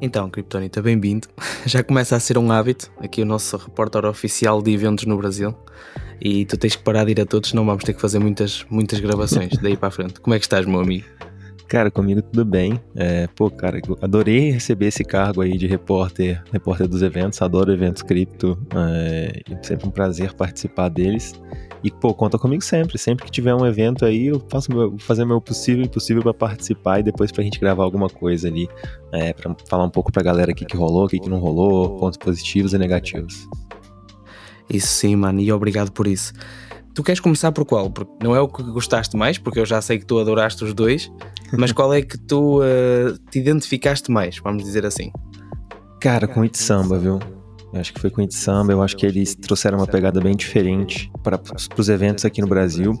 Então, Kryptonita, bem-vindo. Já começa a ser um hábito aqui o nosso repórter oficial de eventos no Brasil. E tu tens que parar de ir a todos, senão vamos ter que fazer muitas, muitas gravações daí para frente. Como é que estás, meu amigo? Cara, comigo tudo bem. É, pô, cara, adorei receber esse cargo aí de repórter, repórter dos eventos. Adoro eventos cripto. É, sempre um prazer participar deles. E, pô, conta comigo sempre. Sempre que tiver um evento aí, eu faço meu, fazer o meu possível e impossível para participar e depois pra gente gravar alguma coisa ali. É, pra falar um pouco pra galera o que, que rolou, o que, que não rolou, pontos positivos e negativos. Isso sim, mano, e obrigado por isso. Tu queres começar por qual? Porque não é o que gostaste mais, porque eu já sei que tu adoraste os dois, mas qual é que tu uh, te identificaste mais, vamos dizer assim? Cara, com It Samba, viu? Eu acho que foi com It Samba, eu acho que eles trouxeram uma pegada bem diferente para os eventos aqui no Brasil.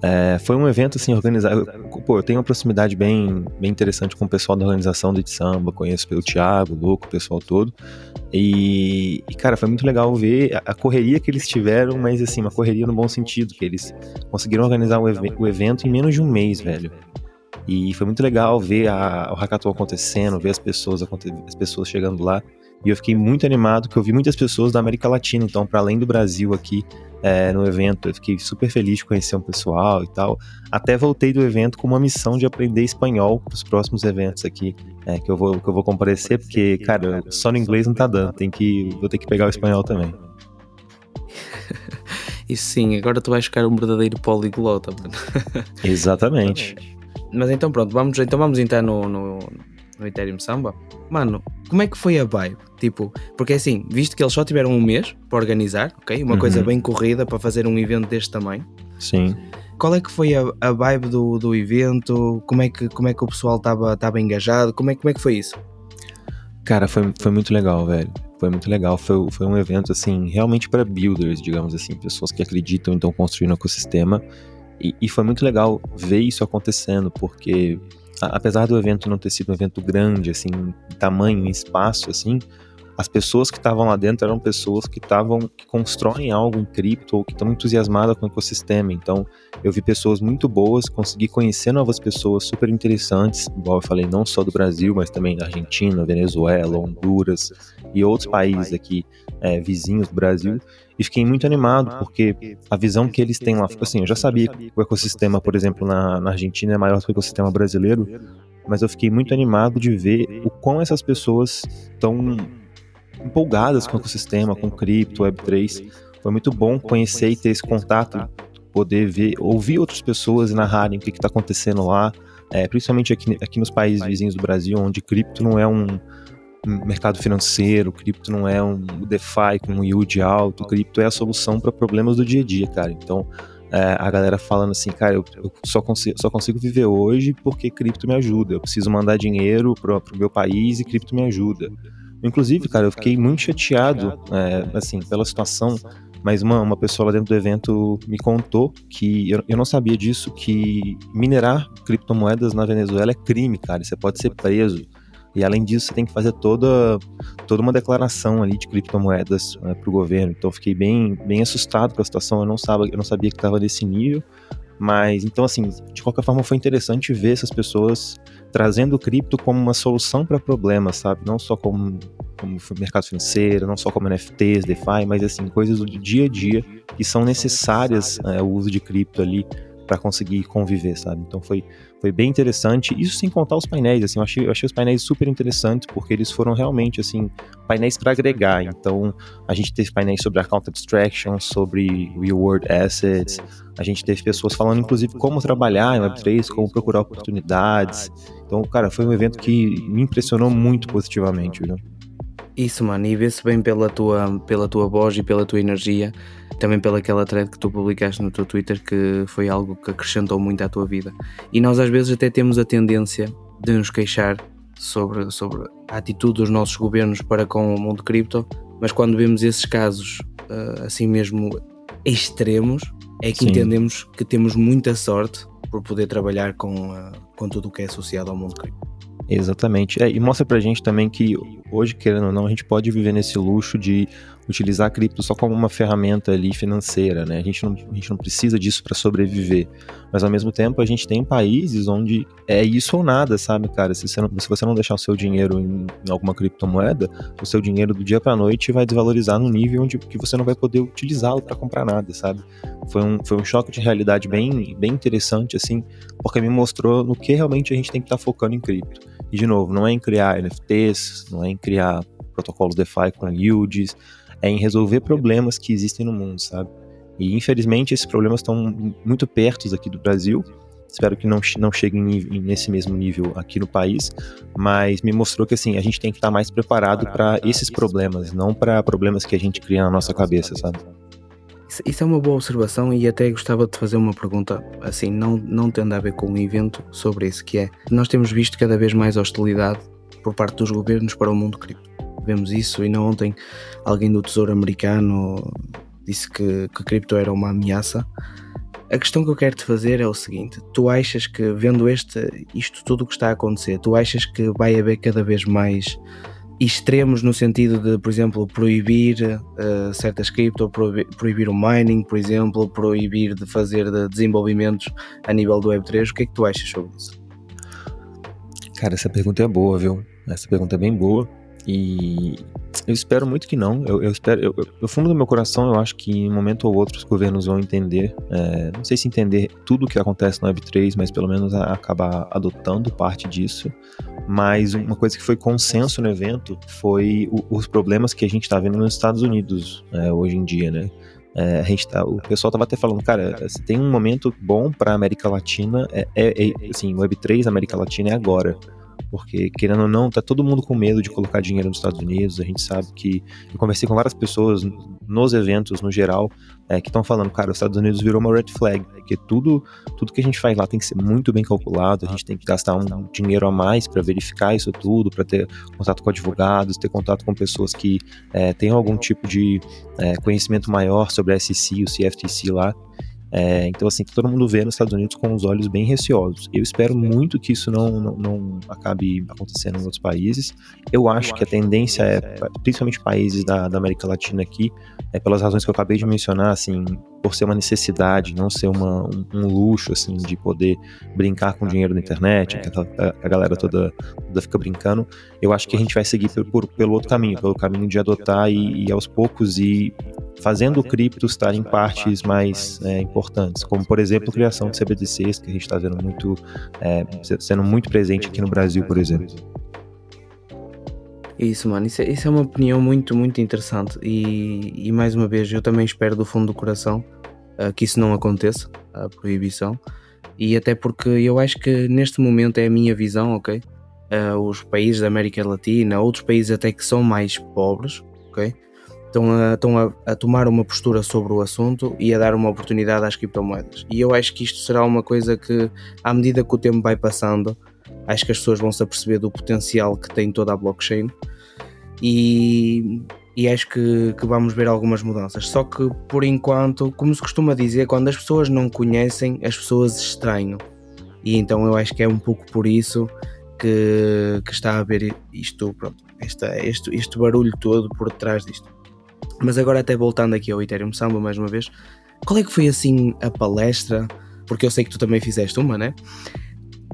É, foi um evento assim organizado. Pô, eu tenho uma proximidade bem, bem interessante com o pessoal da organização do Samba, conheço pelo Thiago, o Louco, o pessoal todo. E, e, cara, foi muito legal ver a, a, correria que eles tiveram, mas assim, uma correria no bom sentido, que eles conseguiram organizar o, ev o evento em menos de um mês, velho. E foi muito legal ver a, o hackathon acontecendo, ver as pessoas, as pessoas chegando lá. E eu fiquei muito animado, que eu vi muitas pessoas da América Latina, então, para além do Brasil aqui, é, no evento. Eu fiquei super feliz de conhecer um pessoal e tal. Até voltei do evento com uma missão de aprender espanhol para os próximos eventos aqui é, que, eu vou, que eu vou comparecer, porque, cara, só no inglês não tá dando. Tem que, vou ter que pegar o espanhol também. E sim, agora tu vais ficar um verdadeiro poliglota, mano. Exatamente. Mas então pronto, vamos, então vamos entrar no, no, no Ethereum Samba. Mano, como é que foi a vibe? Tipo, porque assim, visto que eles só tiveram um mês para organizar, ok? Uma uhum. coisa bem corrida para fazer um evento deste tamanho. Sim. Qual é que foi a, a vibe do, do evento? Como é que, como é que o pessoal estava engajado? Como é, como é que foi isso? Cara, foi, foi muito legal, velho. Foi muito legal. Foi, foi um evento, assim, realmente para builders, digamos assim, pessoas que acreditam, então, construir um ecossistema. E, e foi muito legal ver isso acontecendo, porque apesar do evento não ter sido um evento grande, assim, em tamanho, em espaço, assim, as pessoas que estavam lá dentro eram pessoas que estavam que constroem algo em cripto ou que estão entusiasmadas com o ecossistema. Então, eu vi pessoas muito boas, consegui conhecer novas pessoas super interessantes, igual eu falei, não só do Brasil, mas também da Argentina, Venezuela, Honduras e outros países aqui é, vizinhos do Brasil. E fiquei muito animado, porque a visão que eles têm lá, assim, eu já sabia que o ecossistema, por exemplo, na, na Argentina é maior que o ecossistema brasileiro, mas eu fiquei muito animado de ver o quão essas pessoas estão empolgadas com o ecossistema, com cripto, Web3. Foi muito bom conhecer e ter esse contato, poder ver, ouvir outras pessoas narrarem o que está acontecendo lá, é, principalmente aqui, aqui nos países vizinhos do Brasil, onde cripto não é um mercado financeiro, cripto não é um DeFi com um yield alto, cripto é a solução para problemas do dia a dia, cara. Então, é, a galera falando assim, cara, eu, eu, só, consigo, só consigo viver hoje porque cripto me ajuda. Eu preciso mandar dinheiro pro, pro meu país e cripto me ajuda. Inclusive, cara, eu fiquei muito chateado, é, assim, pela situação, mas uma, uma pessoa lá dentro do evento me contou que eu, eu não sabia disso, que minerar criptomoedas na Venezuela é crime, cara, você pode ser preso. E além disso, você tem que fazer toda, toda uma declaração ali de criptomoedas né, para o governo. Então, fiquei bem, bem assustado com a situação. Eu não sabia, eu não sabia que estava nesse nível. Mas, então, assim, de qualquer forma, foi interessante ver essas pessoas trazendo o cripto como uma solução para problemas, sabe? Não só como, como mercado financeiro, não só como NFTs, DeFi, mas, assim, coisas do dia a dia que são necessárias é, o uso de cripto ali para conseguir conviver, sabe? Então foi, foi bem interessante. Isso sem contar os painéis, assim, eu achei, eu achei os painéis super interessantes porque eles foram realmente, assim, painéis para agregar. Então a gente teve painéis sobre account abstraction, sobre reward assets, a gente teve pessoas falando, inclusive, como trabalhar em Web3, como procurar oportunidades. Então, cara, foi um evento que me impressionou muito positivamente, viu? Isso, mano, e vê-se bem pela tua, pela tua voz e pela tua energia também pelaquela thread que tu publicaste no teu Twitter que foi algo que acrescentou muito à tua vida. E nós às vezes até temos a tendência de nos queixar sobre, sobre a atitude dos nossos governos para com o mundo cripto, mas quando vemos esses casos uh, assim mesmo extremos, é que Sim. entendemos que temos muita sorte por poder trabalhar com, uh, com tudo o que é associado ao mundo cripto. Exatamente. É, e mostra pra gente também que hoje, querendo ou não, a gente pode viver nesse luxo de utilizar a cripto só como uma ferramenta ali financeira, né? A gente não, a gente não precisa disso para sobreviver. Mas ao mesmo tempo a gente tem países onde é isso ou nada, sabe, cara? Se você não, se você não deixar o seu dinheiro em, em alguma criptomoeda, o seu dinheiro do dia para noite vai desvalorizar no nível onde que você não vai poder utilizá-lo para comprar nada, sabe? Foi um, foi um choque de realidade bem, bem interessante, assim, porque me mostrou no que realmente a gente tem que estar tá focando em cripto. E de novo, não é em criar NFTs, não é em criar protocolos DeFi com yields, é em resolver problemas que existem no mundo, sabe? E infelizmente esses problemas estão muito perto aqui do Brasil. Espero que não, não cheguem nesse mesmo nível aqui no país, mas me mostrou que assim a gente tem que estar mais preparado para esses problemas, não para problemas que a gente cria na nossa cabeça, sabe? Isso é uma boa observação e até gostava de fazer uma pergunta, assim, não, não tendo a ver com o evento, sobre isso, que é, nós temos visto cada vez mais hostilidade por parte dos governos para o mundo cripto vemos isso. E não ontem alguém do Tesouro Americano disse que, que cripto era uma ameaça. A questão que eu quero te fazer é o seguinte: tu achas que, vendo este, isto tudo que está a acontecer, tu achas que vai haver cada vez mais extremos no sentido de, por exemplo, proibir uh, certas cripto, proibir, proibir, o mining, por exemplo, proibir de fazer de desenvolvimentos a nível do Web3? O que é que tu achas sobre isso? Cara, essa pergunta é boa, viu? Essa pergunta é bem boa. E eu espero muito que não. Eu, eu espero, eu, fundo do meu coração, eu acho que em um momento ou outro os governos vão entender. É, não sei se entender tudo o que acontece no Web3, mas pelo menos a, acabar adotando parte disso. Mas uma coisa que foi consenso no evento foi o, os problemas que a gente está vendo nos Estados Unidos é, hoje em dia, né? É, a gente tá, o pessoal tava até falando, cara, se tem um momento bom para América Latina, é, é, é assim, Web3 América Latina é agora porque querendo ou não, tá todo mundo com medo de colocar dinheiro nos Estados Unidos. A gente sabe que eu conversei com várias pessoas nos eventos no geral é, que estão falando, cara, os Estados Unidos virou uma red flag, porque tudo, tudo que a gente faz lá tem que ser muito bem calculado. A gente tem que gastar um dinheiro a mais para verificar isso tudo, para ter contato com advogados, ter contato com pessoas que é, tenham algum tipo de é, conhecimento maior sobre a SEC, o CFTC lá. É, então, assim, todo mundo vê nos Estados Unidos com os olhos bem receosos. Eu espero muito que isso não, não, não acabe acontecendo em outros países. Eu acho que a tendência é, principalmente países da, da América Latina aqui, é pelas razões que eu acabei de mencionar, assim, por ser uma necessidade, não ser uma, um, um, luxo, assim, de poder brincar com dinheiro na internet, que a, a galera toda, toda, fica brincando, eu acho que a gente vai seguir por, por, pelo outro caminho, pelo caminho de adotar e, e aos poucos ir fazendo cripto estar em partes mais é, importantes, como por exemplo a criação de CBDCs, que a gente está vendo muito, é, sendo muito presente aqui no Brasil, por exemplo. Isso, mano, isso é, isso é uma opinião muito, muito interessante e, e, mais uma vez eu também espero do fundo do coração uh, que isso não aconteça, a proibição, e até porque eu acho que neste momento é a minha visão, ok? Uh, os países da América Latina, outros países até que são mais pobres, ok? Estão, a, estão a, a, tomar uma postura sobre o assunto e a dar uma oportunidade às criptomoedas. E eu acho que isto será uma coisa que, à medida que o tempo vai passando, acho que as pessoas vão se aperceber do potencial que tem toda a blockchain e, e acho que, que, vamos ver algumas mudanças. Só que por enquanto, como se costuma dizer, quando as pessoas não conhecem, as pessoas estranham. E então eu acho que é um pouco por isso que, que está a haver isto, pronto, esta, este, este barulho todo por trás disto. Mas agora até voltando aqui ao Ethereum Samba mais uma vez, qual é que foi assim a palestra? Porque eu sei que tu também fizeste uma, né?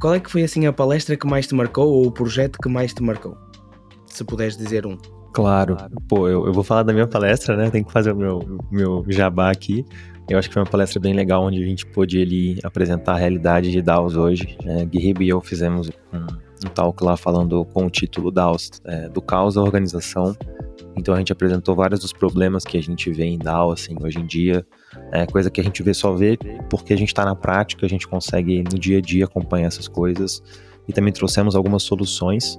Qual é que foi assim a palestra que mais te marcou ou o projeto que mais te marcou? Se puderes dizer um. Claro. Pô, eu, eu vou falar da minha palestra, né? Tem que fazer o meu, meu jabá aqui. Eu acho que foi uma palestra bem legal, onde a gente pôde ali apresentar a realidade de DAOs hoje. É, Guilherme e eu fizemos um, um talk lá falando com o título DAOs, é, do caos à organização. Então a gente apresentou vários dos problemas que a gente vê em DAO, assim, hoje em dia. É coisa que a gente vê só vê porque a gente está na prática, a gente consegue no dia a dia acompanhar essas coisas. E também trouxemos algumas soluções.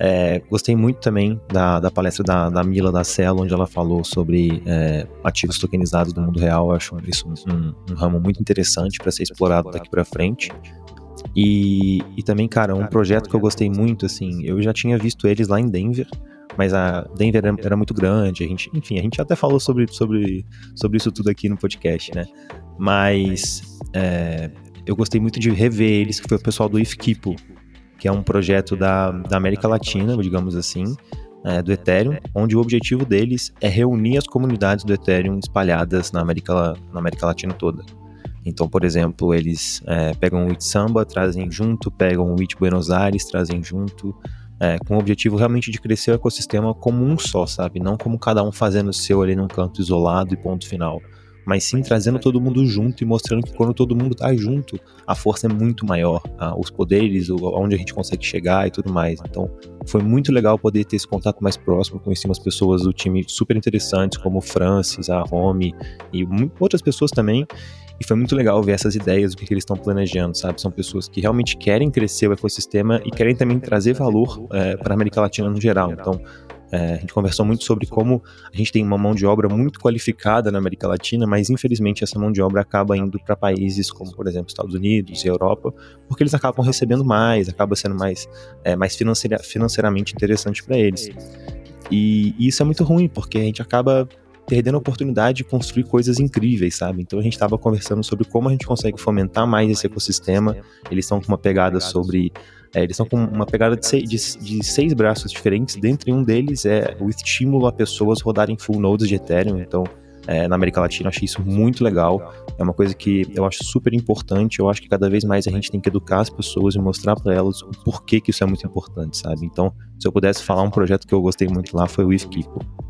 É, gostei muito também da, da palestra da, da Mila da Celo, onde ela falou sobre é, ativos tokenizados do mundo real. Eu acho isso um, um ramo muito interessante para ser explorado daqui para frente. E, e também, cara, um projeto que eu gostei muito, assim, eu já tinha visto eles lá em Denver, mas a Denver era, era, muito grande, a gente, enfim, a gente até falou sobre, sobre, sobre isso tudo aqui no podcast, né? Mas é, eu gostei muito de rever eles, que foi o pessoal do If Kipo, que é um projeto da, da América Latina, digamos assim, é, do Ethereum, onde o objetivo deles é reunir as comunidades do Ethereum espalhadas na América, na América Latina toda. Então, por exemplo, eles é, pegam o It Samba, trazem junto, pegam o It Buenos Aires, trazem junto, é, com o objetivo realmente de crescer o ecossistema como um só, sabe? Não como cada um fazendo o seu ali num canto isolado e ponto final. Mas sim trazendo todo mundo junto e mostrando que quando todo mundo tá junto, a força é muito maior, os poderes, onde a gente consegue chegar e tudo mais. Então, foi muito legal poder ter esse contato mais próximo. Conheci umas pessoas do time super interessantes, como o Francis, a Romy e outras pessoas também. E foi muito legal ver essas ideias, o que, que eles estão planejando, sabe? São pessoas que realmente querem crescer o ecossistema e querem também trazer valor é, para a América Latina no geral. Então, é, a gente conversou muito sobre como a gente tem uma mão de obra muito qualificada na América Latina, mas infelizmente essa mão de obra acaba indo para países como, por exemplo, Estados Unidos e Europa, porque eles acabam recebendo mais, acaba sendo mais, é, mais financeira, financeiramente interessante para eles. E, e isso é muito ruim, porque a gente acaba perdendo a oportunidade de construir coisas incríveis, sabe? Então a gente estava conversando sobre como a gente consegue fomentar mais esse ecossistema. Eles estão com uma pegada sobre. É, eles estão com uma pegada de seis, de, de seis, braços diferentes. Dentre um deles é o estímulo a pessoas rodarem full nodes de Ethereum. Então, é, na América Latina, eu achei isso muito legal. É uma coisa que eu acho super importante. Eu acho que cada vez mais a gente tem que educar as pessoas e mostrar para elas o porquê que isso é muito importante, sabe? Então, se eu pudesse falar um projeto que eu gostei muito lá foi o If Keepo.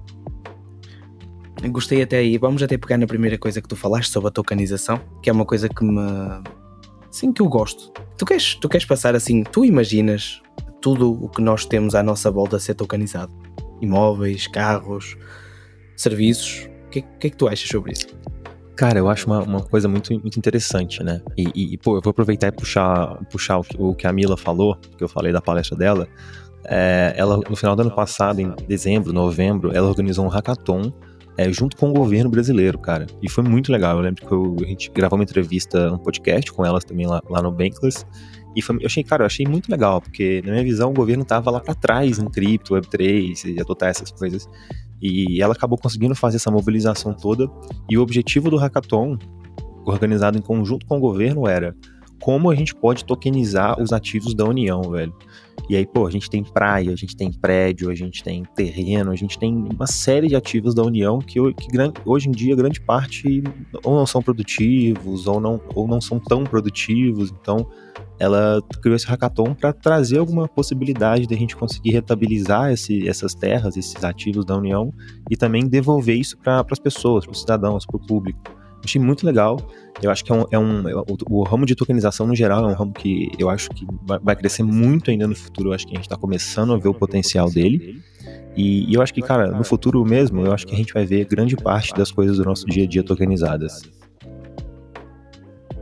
Gostei até aí. Vamos até pegar na primeira coisa que tu falaste sobre a tokenização, que é uma coisa que me. Sim, que eu gosto. Tu queres, tu queres passar assim, tu imaginas tudo o que nós temos à nossa volta ser tokenizado? Imóveis, carros, serviços. O que, que é que tu achas sobre isso? Cara, eu acho uma, uma coisa muito, muito interessante, né? E, e, pô, eu vou aproveitar e puxar, puxar o, o que a Mila falou, que eu falei da palestra dela. É, ela, no final do ano passado, em dezembro, novembro, ela organizou um hackathon é, junto com o governo brasileiro, cara. E foi muito legal. Eu lembro que eu, a gente gravou uma entrevista, um podcast com elas também lá, lá no Bankless. E foi, eu achei, cara, eu achei muito legal, porque na minha visão o governo tava lá para trás em cripto, Web3 e adotar essas coisas. E ela acabou conseguindo fazer essa mobilização toda. E o objetivo do hackathon, organizado em conjunto com o governo, era como a gente pode tokenizar os ativos da União, velho. E aí, pô, a gente tem praia, a gente tem prédio, a gente tem terreno, a gente tem uma série de ativos da União que, que hoje em dia grande parte ou não são produtivos ou não, ou não são tão produtivos. Então, ela criou esse hackathon para trazer alguma possibilidade de a gente conseguir rentabilizar esse, essas terras, esses ativos da União e também devolver isso para as pessoas, para os cidadãos, para o público. Achei muito legal. Eu acho que é um, é um o, o, ramo de tokenização no geral é um ramo que eu acho que vai, vai crescer muito ainda no futuro. Eu acho que a gente está começando a ver o potencial dele. E, e, eu acho que, cara, no futuro mesmo, eu acho que a gente vai ver grande parte das coisas do nosso dia a dia tokenizadas.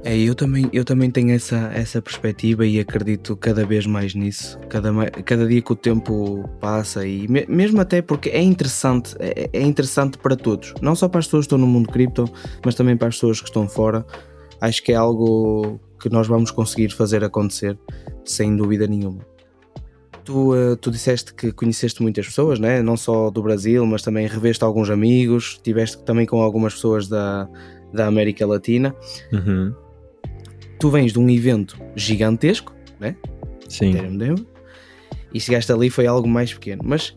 É, eu também, eu também tenho essa, essa perspectiva e acredito cada vez mais nisso. Cada, cada dia que o tempo passa e me, mesmo até porque é interessante, é, é, interessante para todos. Não só para as pessoas que estão no mundo cripto, mas também para as pessoas que estão fora. Acho que é algo que nós vamos conseguir fazer acontecer, sem dúvida nenhuma. Tu, uh, tu disseste que conheceste muitas pessoas, né? não só do Brasil, mas também reveste alguns amigos, tiveste também com algumas pessoas da, da América Latina. Uhum tu vens de um evento gigantesco, né? Sim. E chegaste ali foi algo mais pequeno, mas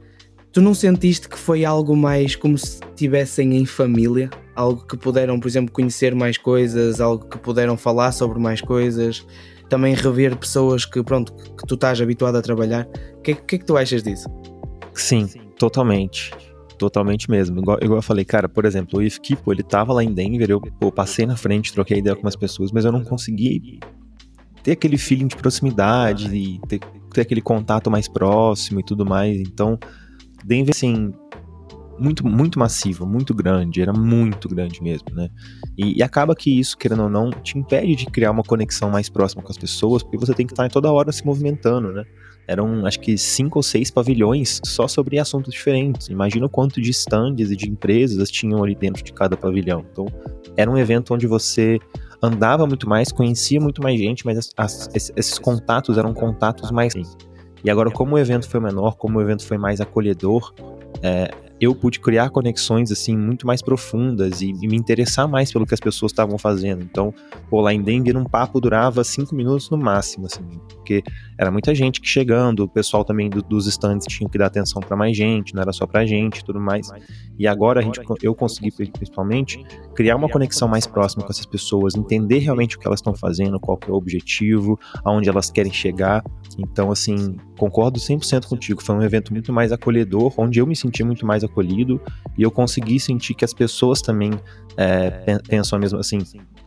tu não sentiste que foi algo mais como se estivessem em família? Algo que puderam, por exemplo, conhecer mais coisas, algo que puderam falar sobre mais coisas, também rever pessoas que, pronto, que tu estás habituado a trabalhar. O que, que é que tu achas disso? Sim, totalmente. Totalmente mesmo. Igual, igual eu falei, cara, por exemplo, o If Kipo, ele tava lá em Denver, eu pô, passei na frente, troquei ideia com umas pessoas, mas eu não consegui ter aquele feeling de proximidade e ter, ter aquele contato mais próximo e tudo mais. Então, Denver, assim, muito, muito massivo, muito grande, era muito grande mesmo, né? E, e, acaba que isso, querendo ou não, te impede de criar uma conexão mais próxima com as pessoas, porque você tem que estar toda hora se movimentando, né? Eram acho que cinco ou seis pavilhões só sobre assuntos diferentes. Imagina o quanto de stands e de empresas tinham ali dentro de cada pavilhão. Então, era um evento onde você andava muito mais, conhecia muito mais gente, mas as, as, esses contatos eram contatos mais. E agora, como o evento foi menor, como o evento foi mais acolhedor, é, eu pude criar conexões assim muito mais profundas e, e me interessar mais pelo que as pessoas estavam fazendo. Então, pô, lá em Denver um papo durava cinco minutos no máximo, assim, porque era muita gente que chegando, o pessoal também do, dos stands tinha que dar atenção para mais gente, não era só pra gente, tudo mais. E agora a gente, eu consegui principalmente criar uma conexão mais próxima com essas pessoas, entender realmente o que elas estão fazendo, qual é o objetivo, aonde elas querem chegar. Então, assim, concordo 100% contigo. Foi um evento muito mais acolhedor, onde eu me senti muito mais acolhido e eu consegui sentir que as pessoas também é, pensam a mesma, assim,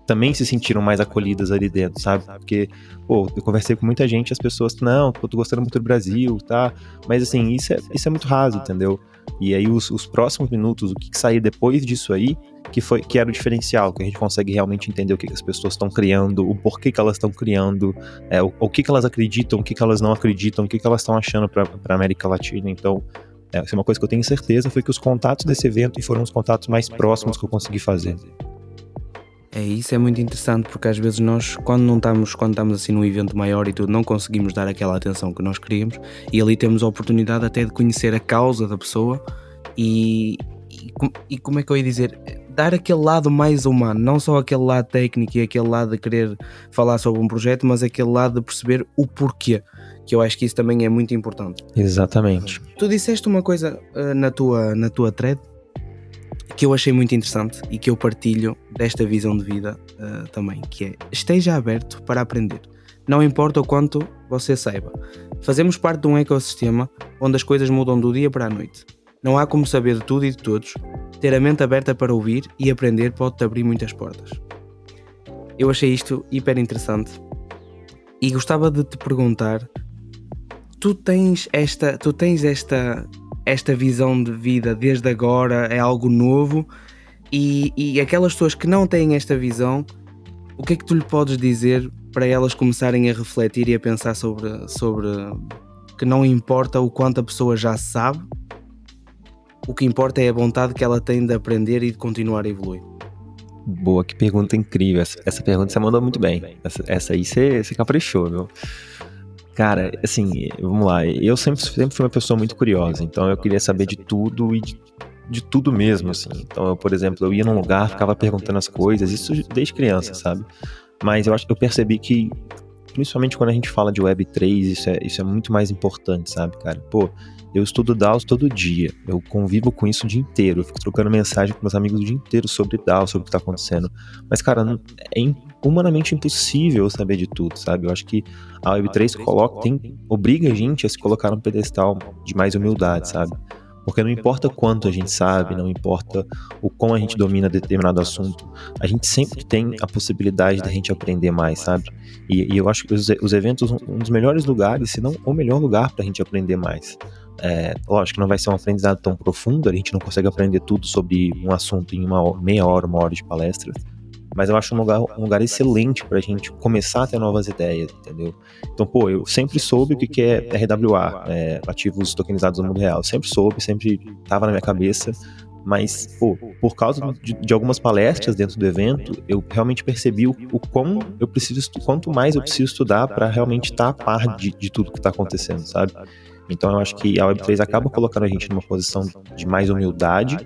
também se sentiram mais acolhidas ali dentro, sabe? Porque, pô, eu conversei com muita gente, as pessoas, não, pô, tô gostando muito do Brasil, tá? Mas, assim, isso é, isso é muito raso, entendeu? E aí, os, os próximos minutos, o que, que sair depois disso aí, que foi que era o diferencial, que a gente consegue realmente entender o que, que as pessoas estão criando, o porquê que elas estão criando, é, o, o, que, que elas acreditam, o que, que elas não acreditam, o que, que elas estão achando para a América Latina. Então, é, é uma coisa que eu tenho certeza foi que os contatos desse evento foram os contatos mais próximos que eu consegui fazer. É, isso é muito interessante porque às vezes nós, quando não estamos, quando estamos assim num evento maior e tudo, não conseguimos dar aquela atenção que nós queríamos e ali temos a oportunidade até de conhecer a causa da pessoa e, e, e como é que eu ia dizer? Dar aquele lado mais humano, não só aquele lado técnico e aquele lado de querer falar sobre um projeto, mas aquele lado de perceber o porquê que eu acho que isso também é muito importante. Exatamente. Tu disseste uma coisa uh, na, tua, na tua thread que eu achei muito interessante e que eu partilho desta visão de vida uh, também, que é esteja aberto para aprender. Não importa o quanto você saiba. Fazemos parte de um ecossistema onde as coisas mudam do dia para a noite. Não há como saber de tudo e de todos. Ter a mente aberta para ouvir e aprender pode-te abrir muitas portas. Eu achei isto hiper interessante e gostava de te perguntar: tu tens esta, tu tens esta esta visão de vida desde agora é algo novo e, e aquelas pessoas que não têm esta visão, o que é que tu lhe podes dizer para elas começarem a refletir e a pensar sobre, sobre que não importa o quanto a pessoa já sabe, o que importa é a vontade que ela tem de aprender e de continuar a evoluir. Boa, que pergunta incrível. Essa, essa pergunta você mandou muito bem. Essa, essa aí você, você caprichou, viu? Cara, assim, vamos lá. Eu sempre, sempre fui uma pessoa muito curiosa, então eu queria saber de tudo e de, de tudo mesmo, assim. Então, eu, por exemplo, eu ia num lugar, ficava perguntando as coisas, isso desde criança, sabe? Mas eu acho que eu percebi que, principalmente quando a gente fala de Web3, isso é, isso é muito mais importante, sabe, cara? Pô, eu estudo DAOs todo dia, eu convivo com isso o dia inteiro, eu fico trocando mensagem com meus amigos o dia inteiro sobre DAO, sobre o que tá acontecendo. Mas, cara, é humanamente impossível saber de tudo, sabe? Eu acho que a Web3 coloca, tem, obriga a gente a se colocar num pedestal de mais humildade, sabe? Porque não importa quanto a gente sabe, não importa o quão a gente domina determinado assunto, a gente sempre tem a possibilidade da gente aprender mais, sabe? E, e eu acho que os, os eventos um dos melhores lugares, se não o melhor lugar para a gente aprender mais. É, lógico que não vai ser um aprendizado tão profundo, a gente não consegue aprender tudo sobre um assunto em uma meia hora, uma hora de palestra, mas eu acho um lugar, um lugar excelente para a gente começar a ter novas ideias, entendeu? Então, pô, eu sempre soube o que é RWA, é, ativos tokenizados no mundo real, sempre soube, sempre estava na minha cabeça, mas, pô, por causa de, de, algumas palestras dentro do evento, eu realmente percebi o, o quão eu preciso, quanto mais eu preciso estudar para realmente estar tá a par de, de tudo que está acontecendo, sabe? Então eu acho que a Web3 acaba colocando a gente numa posição de mais humildade.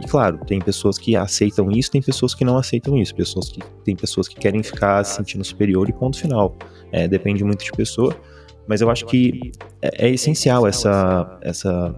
E claro, tem pessoas que aceitam isso, tem pessoas que não aceitam isso, pessoas que tem pessoas que querem ficar se sentindo superior e ponto final. É, depende muito de pessoa, mas eu acho que é, é essencial essa essa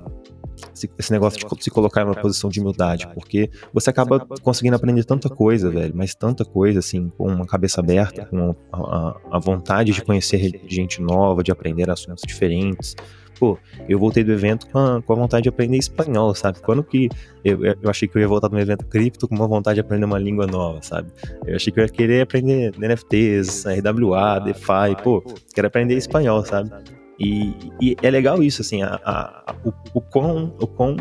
esse negócio de se colocar numa posição de humildade, porque você acaba conseguindo aprender tanta coisa, velho, mas tanta coisa, assim, com uma cabeça aberta, com a, a vontade de conhecer gente nova, de aprender assuntos diferentes pô, eu voltei do evento com a, com a vontade de aprender espanhol, sabe? Quando que eu, eu achei que eu ia voltar de um evento cripto com uma vontade de aprender uma língua nova, sabe? Eu achei que eu ia querer aprender NFTs, RWA, DeFi, pô, quero aprender espanhol, sabe? E, e é legal isso, assim, a, a, o, o, quão, o quão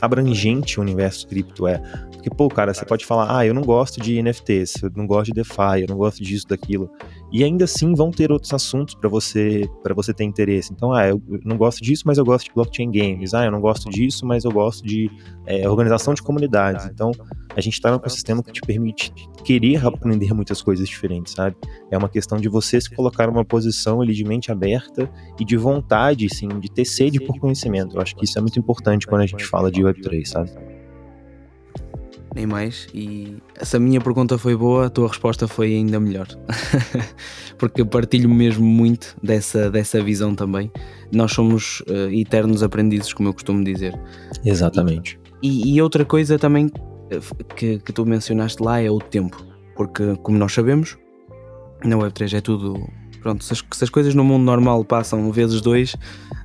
abrangente o universo cripto é. Porque, pô, cara, você pode falar, ah, eu não gosto de NFTs, eu não gosto de DeFi, eu não gosto disso, daquilo. E ainda assim vão ter outros assuntos para você para você ter interesse. Então, ah, eu não gosto disso, mas eu gosto de blockchain games. Ah, eu não gosto disso, mas eu gosto de é, organização de comunidades. Então, a gente está num ecossistema que te permite querer aprender muitas coisas diferentes, sabe? É uma questão de você se colocar numa posição ali de mente aberta e de vontade, sim, de ter sede por conhecimento. Eu acho que isso é muito importante quando a gente fala de Web3, sabe? Nem mais. E essa minha pergunta foi boa, a tua resposta foi ainda melhor. Porque eu partilho mesmo muito dessa, dessa visão também. Nós somos uh, eternos aprendizes, como eu costumo dizer. Exatamente. E, e outra coisa também eh, que, que tu mencionaste lá é o tempo. Porque, como nós sabemos, na Web3 é tudo pronto, se as, se as, coisas no mundo normal passam vezes dois,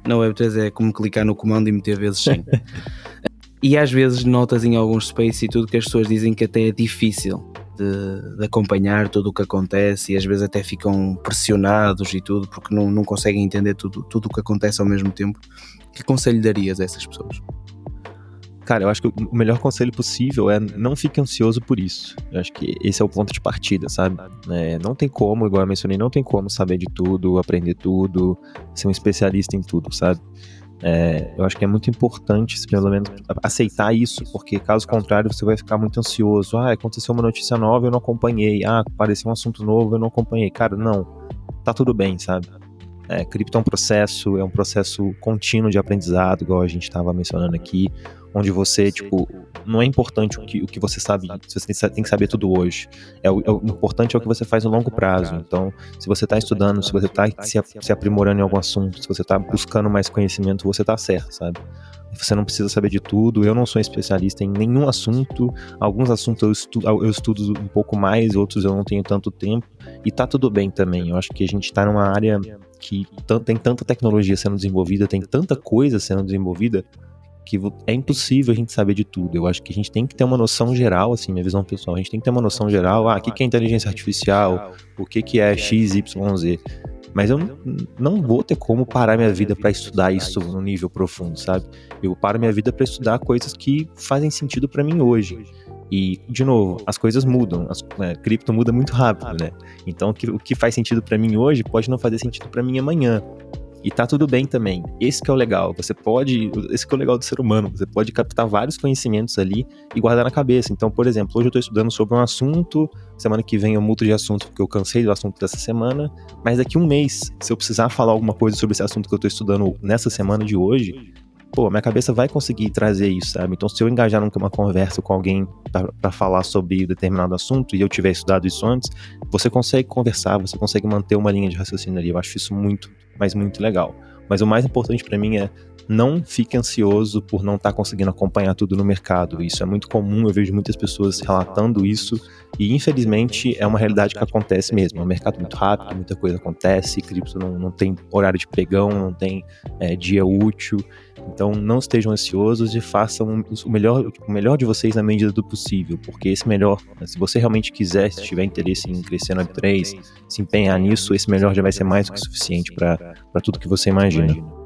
na Web3 é como clicar no comando e meter vezes 100. E às vezes notas em alguns space e tudo que as pessoas dizem que até é difícil de, de, acompanhar tudo o que acontece e às vezes até ficam pressionados e tudo porque não, não conseguem entender tudo, tudo o que acontece ao mesmo tempo. Que conselho darias a essas pessoas? Cara, eu acho que o melhor conselho possível é não fique ansioso por isso. Eu acho que esse é o ponto de partida, sabe? É, não tem como, igual eu mencionei, não tem como saber de tudo, aprender tudo, ser um especialista em tudo, sabe? É, eu acho que é muito importante, pelo menos, aceitar isso, porque caso contrário você vai ficar muito ansioso. Ah, aconteceu uma notícia nova, eu não acompanhei. Ah, apareceu um assunto novo, eu não acompanhei. Cara, não. Tá tudo bem, sabe? É, cripto é um processo, é um processo contínuo de aprendizado, igual a gente estava mencionando aqui onde você, tipo, não é importante o que, o que você sabe, você tem que saber tudo hoje. É o, é o importante é o que você faz no longo prazo. Então, se você está estudando, se você está se, se aprimorando em algum assunto, se você está buscando mais conhecimento, você está certo, sabe? Você não precisa saber de tudo. Eu não sou especialista em nenhum assunto. Alguns assuntos eu estudo, eu estudo um pouco mais, outros eu não tenho tanto tempo. E tá tudo bem também. Eu acho que a gente está numa área que tem tanta tecnologia sendo desenvolvida, tem tanta coisa sendo desenvolvida, que é impossível a gente saber de tudo. Eu acho que a gente tem que ter uma noção geral, assim, minha visão pessoal, a gente tem que ter uma noção geral, ah, o que, é inteligência artificial, o que, que é X, Y, Z. Mas eu não vou ter como parar minha vida para estudar isso no nível profundo, sabe? Eu paro minha vida para estudar coisas que fazem sentido para mim hoje. E, de novo, as coisas mudam. A né, cripto muda muito rápido, né? Então, o que faz sentido para mim hoje pode não fazer sentido para mim amanhã. E tá tudo bem também. Esse é o legal. Você pode. Esse é o legal do ser humano. Você pode captar vários conhecimentos ali e guardar na cabeça. Então, por exemplo, hoje eu tô estudando sobre um assunto. Semana que vem eu mudo de assunto porque eu cansei do assunto dessa semana. Mas daqui um mês, se eu precisar falar alguma coisa sobre esse assunto que eu tô estudando nessa semana de hoje, pô, minha cabeça vai conseguir trazer isso, sabe? Então, se eu engajar numa conversa com alguém para falar sobre determinado assunto e eu tiver estudado isso antes, você consegue conversar, você consegue manter uma linha de raciocínio ali. Eu acho isso muito, mas muito legal. Mas o mais importante para mim é não fique ansioso por não estar tá conseguindo acompanhar tudo no mercado. Isso é muito comum, eu vejo muitas pessoas relatando isso e infelizmente é uma realidade que acontece mesmo. É um mercado muito rápido, muita coisa acontece, cripto não, não tem horário de pregão, não tem é, dia útil. Então não estejam ansiosos e façam o melhor, o melhor de vocês na medida do possível, porque esse melhor, se você realmente quiser, se tiver interesse em crescer no Web3, se empenhar nisso, esse melhor já vai ser mais do que suficiente para tudo que você imagina.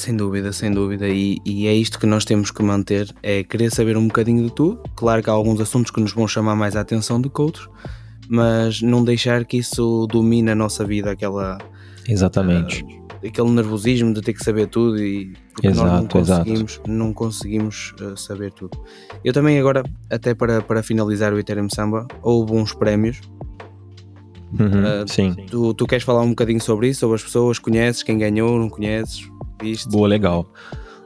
Sem dúvida, sem dúvida. E, e, é isto que nós temos que manter: é querer saber um bocadinho de tudo. Claro que há alguns assuntos que nos vão chamar mais a atenção do que outros, mas não deixar que isso domine a nossa vida, aquela. Exatamente. Uh, aquele nervosismo de ter que saber tudo e porque exato, nós não conseguimos, exato. não conseguimos uh, saber tudo. Eu também agora, até para, para finalizar o Ethereum Samba, houve uns prémios. Uhum, uh, sim. Tu, tu queres falar um bocadinho sobre isso, sobre as pessoas, conheces, quem ganhou, não conheces? Visto. Boa, legal.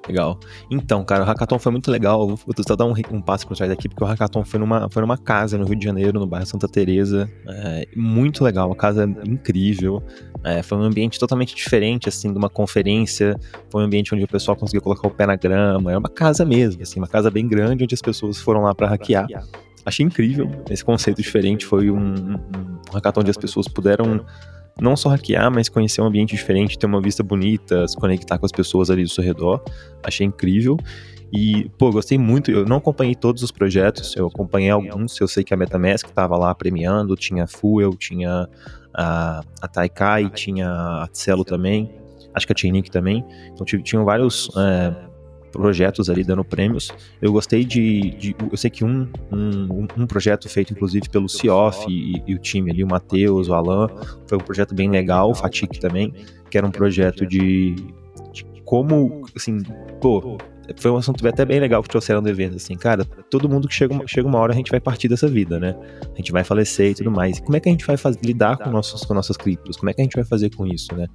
Legal. Então, cara, o hackathon foi muito legal. Vou só dar um, um passo para trás aqui, porque o hackathon foi numa, foi numa casa no Rio de Janeiro, no bairro Santa Teresa. É, muito legal, a casa incrível. É, foi um ambiente totalmente diferente, assim, de uma conferência. Foi um ambiente onde o pessoal conseguiu colocar o pé na grama. É uma casa mesmo, assim, uma casa bem grande, onde as pessoas foram lá para hackear. Achei incrível esse conceito diferente. Foi um, um, um hackathon onde as pessoas puderam não só hackear, mas conhecer um ambiente diferente, ter uma vista bonita, se conectar com as pessoas ali do seu redor. Achei incrível. E, pô, gostei muito. Eu não acompanhei todos os projetos, eu acompanhei alguns. Eu sei que a Metamask estava lá premiando, tinha Fuel, tinha a, a Taikai, tinha a Celo também, acho que a Chainlink também. Então, tinham vários. É, projetos ali dando prêmios. Eu gostei de. de eu sei que um, um, um, projeto feito inclusive pelo Cioff e, e, o time ali, o Matheus, o Alan, foi um projeto bem legal, o Fatik também, que era um projeto de, de como, assim, pô, foi um assunto até bem legal que trouxeram do evento, assim, cara, todo mundo que chega, uma, chega uma hora a gente vai partir dessa vida, né? A gente vai falecer e tudo mais. Como é que a gente vai fazer, lidar com, nossos, com nossas criptos? Como é que a gente vai fazer com isso, né?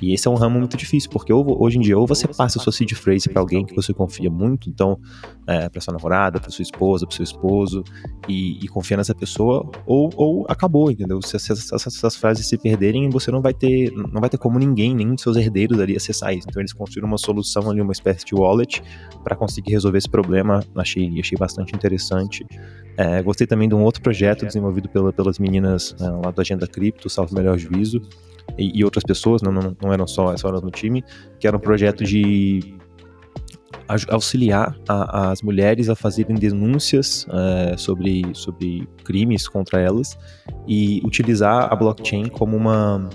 E esse é um ramo muito difícil, porque hoje em dia, ou você passa a sua seed phrase para alguém que você confia muito, então, é, para sua namorada, para sua esposa, para seu esposo, e, e, confia nessa pessoa, ou, ou acabou, entendeu? Se essas, frases se perderem, você não vai ter, não vai ter como ninguém, nenhum de seus herdeiros ali acessar isso. Então, eles construíram uma solução ali, uma espécie de wallet, para conseguir resolver esse problema. Achei, achei bastante interessante. É, gostei também de um outro projeto desenvolvido pela, pelas meninas é, lá do Agenda Cripto, Salvo Melhor Juízo, e, e outras pessoas, não, não, não, eram só essa hora no time, que era um projeto de auxiliar a, as mulheres a fazerem denúncias é, sobre, sobre crimes contra elas e utilizar a blockchain como uma,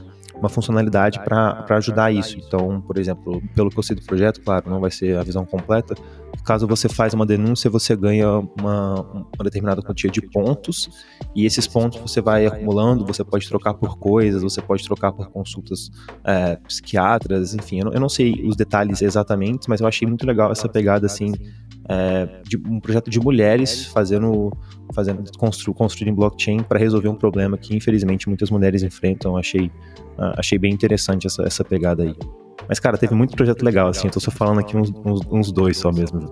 uma funcionalidade para ajudar isso. Então, por exemplo, pelo que eu sei do projeto, claro, não vai ser a visão completa, Caso você faz uma denúncia, você ganha uma, uma, determinada quantia de pontos, e esses pontos você vai acumulando, você pode trocar por coisas, você pode trocar por consultas é, psiquiatras, enfim, eu não, eu não, sei os detalhes exatamente, mas eu achei muito legal essa pegada assim. É, de um projeto de mulheres fazendo, fazendo constru, construindo blockchain para resolver um problema que infelizmente muitas mulheres enfrentam. Achei, uh, achei bem interessante essa, essa pegada aí. Mas, cara, teve muito projeto legal, assim. Eu tô só falando aqui uns, uns, uns dois só mesmo.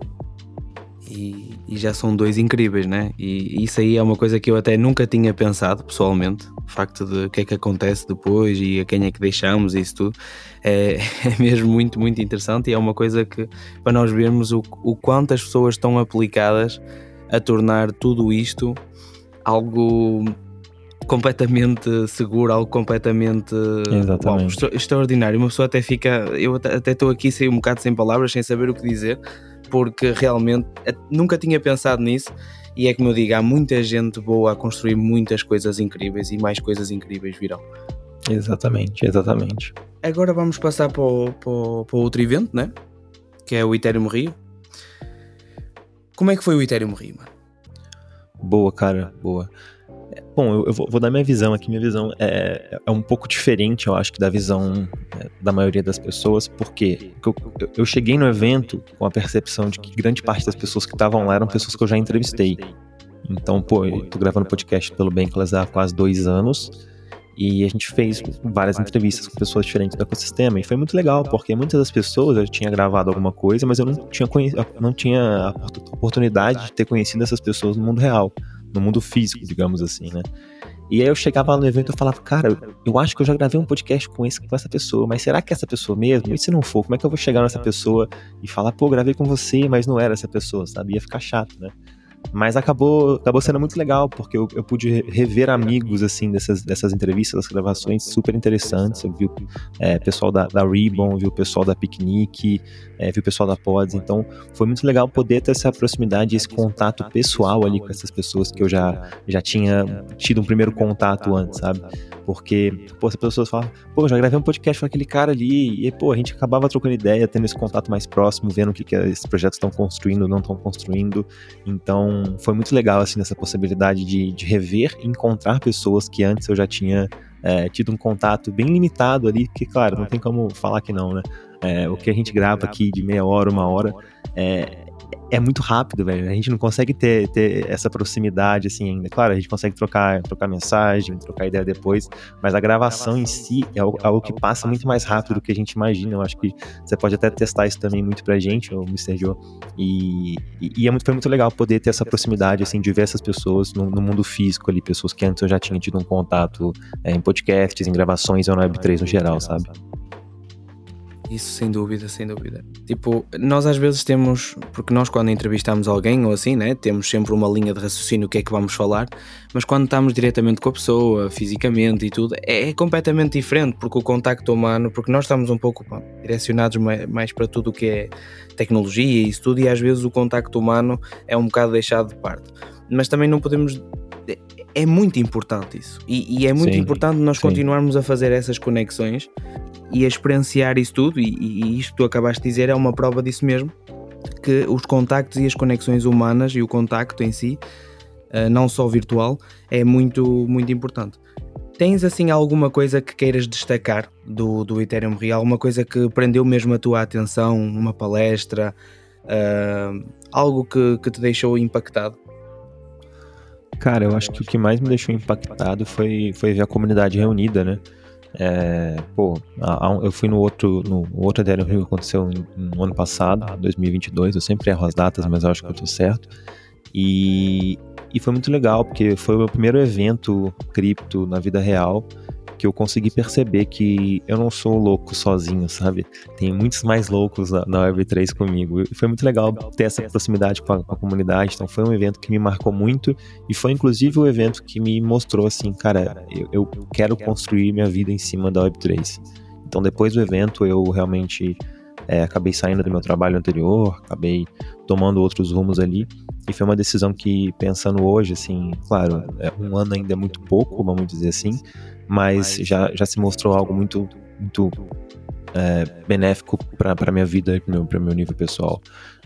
E, já são dois incríveis, né? E isso aí é uma coisa que eu até nunca tinha pensado, pessoalmente. O facto de o que é que acontece depois e a quem é que deixamos e isso tudo. É, é mesmo muito, muito interessante e é uma coisa que, para nós vermos o, o quanto as pessoas estão aplicadas a tornar tudo isto algo completamente seguro, algo completamente Exatamente. Extraordinário. Uma pessoa até fica. Eu até estou aqui sem um bocado sem palavras, sem saber o que dizer, porque realmente nunca tinha pensado nisso. E é como eu digo, há muita gente boa a construir muitas coisas incríveis e mais coisas incríveis virão. Exatamente, exatamente. Agora vamos passar para o, para o, para o outro evento, né? Que é o Ethereum Rio. Como é que foi o Ethereum Rio, mano? Boa, cara, boa. Bom, eu, eu vou, vou, dar minha visão aqui. Minha visão é, é um pouco diferente, eu acho, que da visão é, da maioria das pessoas, porque eu, eu, cheguei no evento com a percepção de que grande parte das pessoas que estavam lá eram pessoas que eu já entrevistei. Então, pô, eu tô gravando podcast pelo Bankless há quase dois anos. E a gente fez várias entrevistas com pessoas diferentes do ecossistema. E foi muito legal, porque muitas das pessoas eu tinha gravado alguma coisa, mas eu não tinha, não tinha a oportunidade de ter conhecido essas pessoas no mundo real no mundo físico, digamos assim, né? E aí eu chegava lá no evento e falava, cara, eu acho que eu já gravei um podcast com, esse, com essa pessoa, mas será que é essa pessoa mesmo? E se não for, como é que eu vou chegar nessa pessoa e falar, pô, gravei com você, mas não era essa pessoa, sabe? Ia ficar chato, né? Mas acabou, acabou sendo muito legal, porque eu, eu pude rever amigos, assim, dessas, dessas entrevistas, das gravações super interessantes. Eu vi o é, pessoal da, da Ribbon, vi o pessoal da Picnic, é, vi o pessoal da Pods. Então, foi muito legal poder ter essa proximidade, esse contato pessoal ali com essas pessoas que eu já, já tinha tido um primeiro contato antes, sabe? Porque, pô, as pessoas falam, pô, já gravei um podcast com aquele cara ali, e, pô, a gente acabava trocando ideia, tendo esse contato mais próximo, vendo o que, que esses projetos estão construindo não estão construindo. Então, foi muito legal, assim, essa possibilidade de, de rever e encontrar pessoas que antes eu já tinha é, tido um contato bem limitado ali, que, claro, não tem como falar que não, né? É, o que a gente grava aqui de meia hora, uma hora, é, é muito rápido, velho. A gente não consegue ter, ter essa proximidade, assim, ainda. Claro, a gente consegue trocar, trocar mensagem, trocar ideia depois, mas a gravação em si é algo, algo que passa muito mais rápido do que a gente imagina. Eu acho que você pode até testar isso também muito pra gente, o Mr. Joe. E, e, e é muito, foi muito legal poder ter essa proximidade, assim, de ver essas pessoas no, no mundo físico ali, pessoas que antes eu já tinha tido um contato é, em podcasts, em gravações ou na Web3 no geral, sabe? Isso sem dúvida, sem dúvida. Tipo, nós às vezes temos, porque nós quando entrevistamos alguém ou assim, né, temos sempre uma linha de raciocínio o que é que vamos falar, mas quando estamos diretamente com a pessoa, fisicamente e tudo, é, é completamente diferente, porque o contacto humano, porque nós estamos um pouco pá, direcionados mais para tudo o que é tecnologia e isso tudo, e às vezes o contacto humano é um bocado deixado de parte. Mas também não podemos é muito importante isso. E, e é muito sim, importante nós sim. continuarmos a fazer essas conexões e a experienciar isso tudo. E, e isto que tu acabaste de dizer é uma prova disso mesmo. que os contactos e as conexões humanas e o contacto em si, uh, não só virtual, é muito, muito importante. Tens assim alguma coisa que queiras destacar do, do Ethereum Real? Alguma coisa que prendeu mesmo a tua atenção? Uma palestra? Uh, algo que, que te deixou impactado? Cara, eu acho que o que mais me deixou impactado foi, foi ver a comunidade reunida, né? É, pô, eu fui no outro, no outro Ethereum Rio que aconteceu no ano passado, 2022. Eu sempre erro as datas, mas acho que eu tô certo. E, e foi muito legal, porque foi o meu primeiro evento cripto na vida real que eu consegui perceber que eu não sou louco sozinho, sabe? Tem muitos mais loucos na, na Web3 comigo. E foi muito legal ter essa proximidade com a, com a, comunidade. Então foi um evento que me marcou muito e foi inclusive o evento que me mostrou assim, cara, eu, eu quero construir minha vida em cima da Web3. Então depois do evento eu realmente é, acabei saindo do meu trabalho anterior, acabei tomando outros rumos ali. E foi uma decisão que, pensando hoje, assim, claro, é, um ano ainda é muito pouco, vamos dizer assim, mas já, já se mostrou algo muito, muito é, benéfico para a minha vida e para o meu, meu nível pessoal.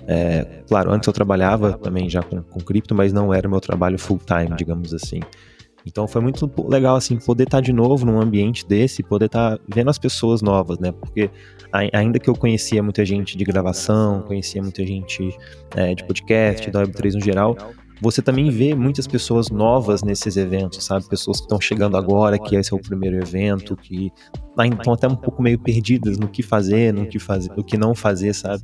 É, claro, antes eu trabalhava também já com, com cripto, mas não era o meu trabalho full time, digamos assim. Então foi muito legal assim poder estar tá de novo num ambiente desse, poder estar tá vendo as pessoas novas, né? Porque ainda que eu conhecia muita gente de gravação, conhecia muita gente é, de podcast, da Web3 no geral, você também vê muitas pessoas novas nesses eventos, sabe? Pessoas que estão chegando agora, que esse é o primeiro evento, que estão até um pouco meio perdidas no que fazer, no que fazer, no que não fazer, sabe?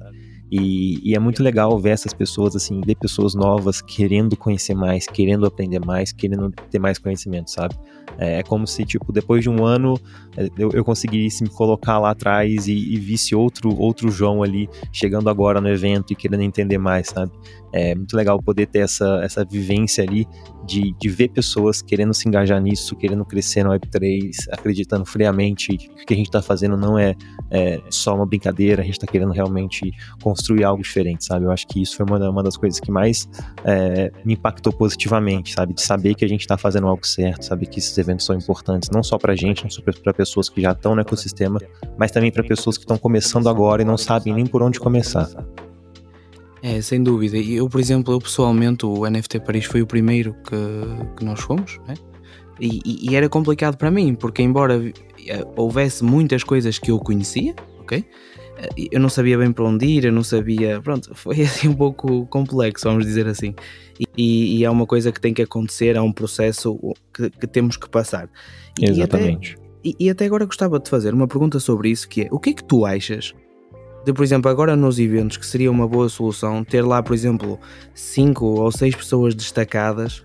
E, e, é muito legal ver essas pessoas, assim, ver pessoas novas querendo conhecer mais, querendo aprender mais, querendo ter mais conhecimento, sabe? É, é como se, tipo, depois de um ano é, eu, eu conseguisse me colocar lá atrás e, e visse outro, outro João ali chegando agora no evento e querendo entender mais, sabe? É muito legal poder ter essa, essa vivência ali de, de ver pessoas querendo se engajar nisso, querendo crescer no Web3, acreditando friamente que o que a gente está fazendo não é, é, só uma brincadeira, a gente está querendo realmente construir algo diferente, sabe? Eu acho que isso foi uma, uma das coisas que mais é, me impactou positivamente, sabe? De saber que a gente está fazendo algo certo, saber que esses eventos são importantes, não só para a gente, não só para pessoas que já estão no ecossistema, mas também para pessoas que estão começando agora e não sabem nem por onde começar. É, sem dúvida. Eu, por exemplo, eu pessoalmente, o NFT Paris foi o primeiro que, que nós fomos, né? E, e, e, era complicado para mim, porque embora eh, houvesse muitas coisas que eu conhecia, ok? Eh, eu não sabia bem para onde ir, eu não sabia. Pronto, foi assim um pouco complexo, vamos dizer assim. E, e é uma coisa que tem que acontecer, é um processo que, que temos que passar. Exatamente. E até, e até agora gostava de fazer uma pergunta sobre isso, que é o que é que tu achas de, por exemplo, agora nos eventos, que seria uma boa solução ter lá, por exemplo, 5 ou 6 pessoas destacadas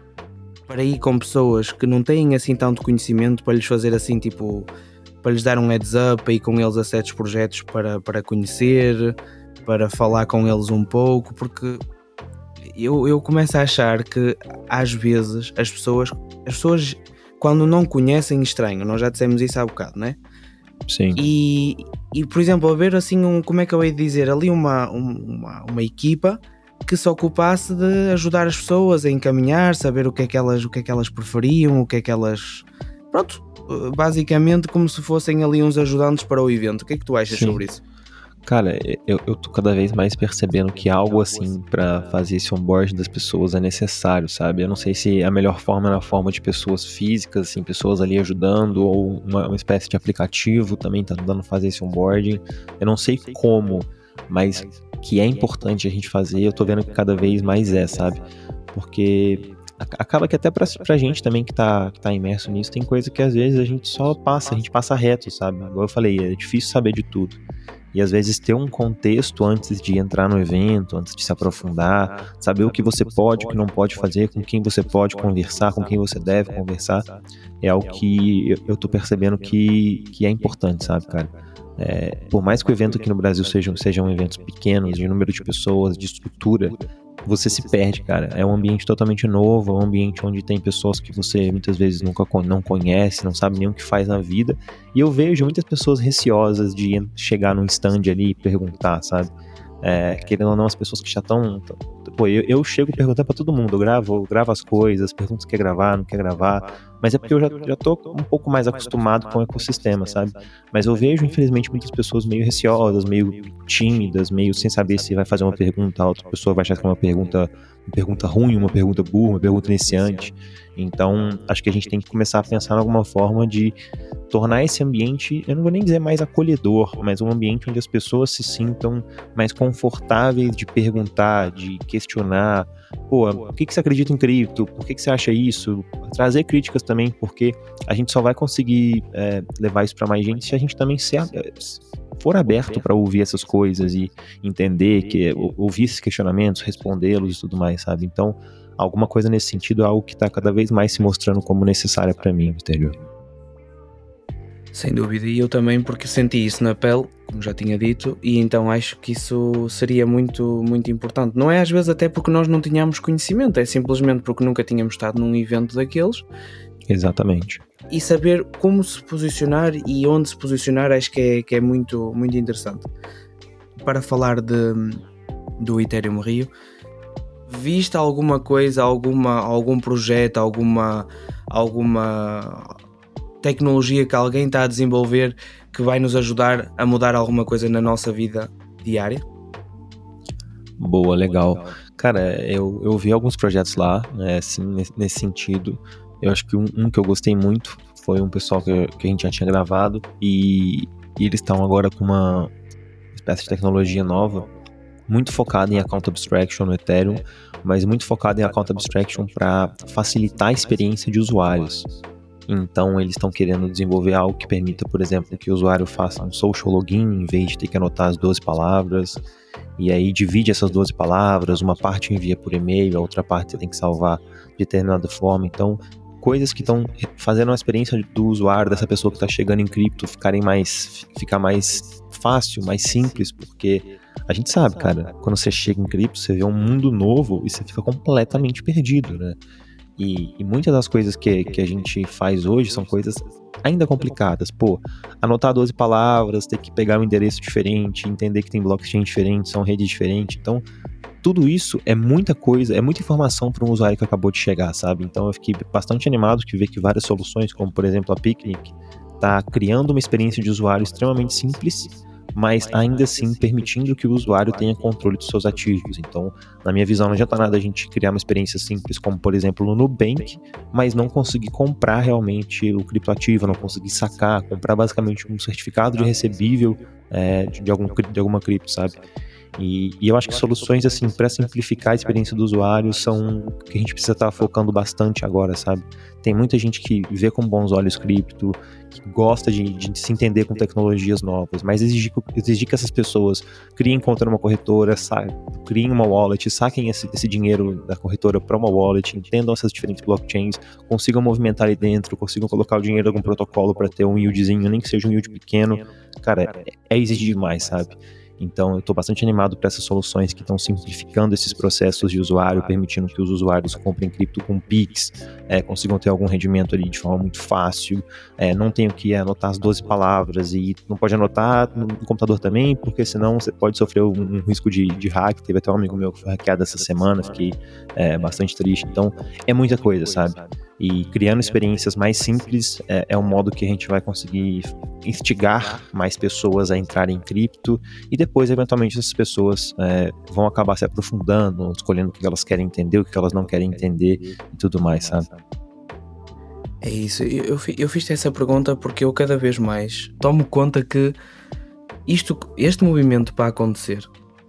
para ir com pessoas que não têm assim tanto conhecimento para lhes fazer assim, tipo, para lhes dar um heads up e com eles a certos projetos para, para conhecer, para falar com eles um pouco, porque eu, eu começo a achar que às vezes as pessoas, as pessoas quando não conhecem estranho, nós já dissemos isso há bocado, né? Sim. E, e por exemplo, haver assim um, como é que eu ia dizer, ali uma, uma, uma equipa que se ocupasse de ajudar as pessoas a encaminhar, saber o que é que elas, o que é que elas preferiam, o que é que elas. Pronto, basicamente como se fossem ali uns ajudantes para o evento. O que é que tu achas Sim. sobre isso? Cara, eu, eu tô cada vez mais percebendo que algo assim para fazer esse onboard das pessoas é necessário, sabe? Eu não sei se a melhor forma é na forma de pessoas físicas, assim, pessoas ali ajudando, ou uma, uma espécie de aplicativo também tá dando fazer esse onboarding. Eu não sei como, mas que é importante a gente fazer, eu tô vendo que cada vez mais é, sabe? Porque acaba que até pra, pra gente também que tá, que tá imerso nisso, tem coisa que às vezes a gente só passa, a gente passa reto, sabe? Agora eu falei, é difícil saber de tudo e às vezes ter um contexto antes de entrar no evento, antes de se aprofundar, saber o que você pode, o que não pode fazer, com quem você pode conversar, com quem você deve conversar, é algo que eu tô percebendo que, que é importante, sabe, cara? É, por mais que o evento aqui no Brasil sejam, sejam eventos pequenos, de número de pessoas, de estrutura, você se perde, cara. É um ambiente totalmente novo, é um ambiente onde tem pessoas que você muitas vezes nunca não conhece, não sabe nem o que faz na vida. E eu vejo muitas pessoas receosas de chegar num stand ali e perguntar, sabe? É, querendo ou não, as pessoas que já estão. Pô, eu, eu chego perguntando para todo mundo, eu gravo, eu gravo as coisas, pergunto se quer gravar, não quer gravar. mas é porque eu já, já tô um pouco mais acostumado com o ecossistema, sabe? Mas eu vejo, infelizmente, muitas pessoas meio receosas, meio tímidas, meio sem saber se vai fazer uma pergunta, a outra pessoa vai achar que é uma pergunta, uma pergunta ruim, uma pergunta burra, uma pergunta iniciante. Então, acho que a gente tem que começar a pensar em alguma forma de tornar esse ambiente, eu não vou nem dizer mais acolhedor, mas um ambiente onde as pessoas se sintam mais confortáveis de perguntar, de questionar. Pô, o que, que você acredita em cripto? Por que, que você acha isso? Trazer críticas também, porque a gente só vai conseguir é, levar isso para mais gente se a gente também se, for aberto para ouvir essas coisas e entender que ouvir esses questionamentos, respondê-los e tudo mais, sabe? Então, alguma coisa nesse sentido é algo que está cada vez mais se mostrando como necessária para mim, entendeu? Sem dúvida, e eu também porque senti isso na pele, como já tinha dito, e então acho que isso seria muito, muito importante. Não é às vezes até porque nós não tínhamos conhecimento, é simplesmente porque nunca tínhamos estado num evento daqueles. Exatamente. E saber como se posicionar e onde se posicionar acho que é, que é muito, muito interessante. Para falar de, do Ethereum Rio, viste alguma coisa, alguma, algum projeto, alguma, alguma tecnologia que alguém está a desenvolver que vai nos ajudar a mudar alguma coisa na nossa vida diária? Boa, legal. Cara, eu, eu vi alguns projetos lá, né, assim, nesse, sentido. Eu acho que um, um, que eu gostei muito foi um pessoal que, que a gente já tinha gravado e, e eles estão agora com uma espécie de tecnologia nova muito focado em account abstraction no Ethereum, mas muito focado em account abstraction para facilitar a experiência de usuários. Então eles estão querendo desenvolver algo que permita, por exemplo, que o usuário faça um social login em vez de ter que anotar as 12 palavras. E aí divide essas 12 palavras, uma parte envia por e-mail, a outra parte tem que salvar de determinada forma. Então, coisas que estão fazendo a experiência do usuário, dessa pessoa que está chegando em cripto, ficarem mais, ficar mais fácil, mais simples, porque a gente sabe, cara, quando você chega em cripto, você vê um mundo novo e você fica completamente perdido, né? E, e, muitas das coisas que, que a gente faz hoje são coisas ainda complicadas. Pô, anotar 12 palavras, ter que pegar um endereço diferente, entender que tem blockchain diferente, são redes diferentes. Então, tudo isso é muita coisa, é muita informação para um usuário que acabou de chegar, sabe? Então, eu fiquei bastante animado de ver que várias soluções, como por exemplo a Picnic, está criando uma experiência de usuário extremamente simples mas ainda assim permitindo que o usuário tenha controle dos seus ativos. Então, na minha visão, não adianta nada a gente criar uma experiência simples, como por exemplo no Nubank, mas não conseguir comprar realmente o criptoativo, não conseguir sacar, comprar basicamente um certificado de recebível é, de, algum, de alguma cripto, sabe? E, e, eu acho que soluções assim para simplificar a experiência do usuário são o que a gente precisa estar tá focando bastante agora, sabe? Tem muita gente que vê com bons olhos cripto, que gosta de, de se entender com tecnologias novas, mas exigir, exigir que essas pessoas criem conta numa corretora, criem uma wallet, saquem esse, esse dinheiro da corretora para uma wallet, entendam essas diferentes blockchains, consigam movimentar ali dentro, consigam colocar o dinheiro em algum protocolo para ter um yieldzinho, nem que seja um yield pequeno. Cara, é, é exigir demais, sabe? Então, eu estou bastante animado para essas soluções que estão simplificando esses processos de usuário, permitindo que os usuários comprem cripto com Pix, é, consigam ter algum rendimento ali de forma muito fácil, é, não tenham que anotar as 12 palavras e não pode anotar no computador também, porque senão você pode sofrer um, um risco de, de, hack. Teve até um amigo meu que foi hackeado essa semana, fiquei é, bastante triste. Então, é muita coisa, sabe? E criando experiências mais simples é, é um modo que a gente vai conseguir instigar mais pessoas a entrarem em cripto. E depois, eventualmente, essas pessoas é, vão acabar se aprofundando, escolhendo o que elas querem entender, o que elas não querem entender e tudo mais, sabe? É isso, eu, eu fiz essa pergunta porque eu cada vez mais tomo conta que isto, este movimento para acontecer,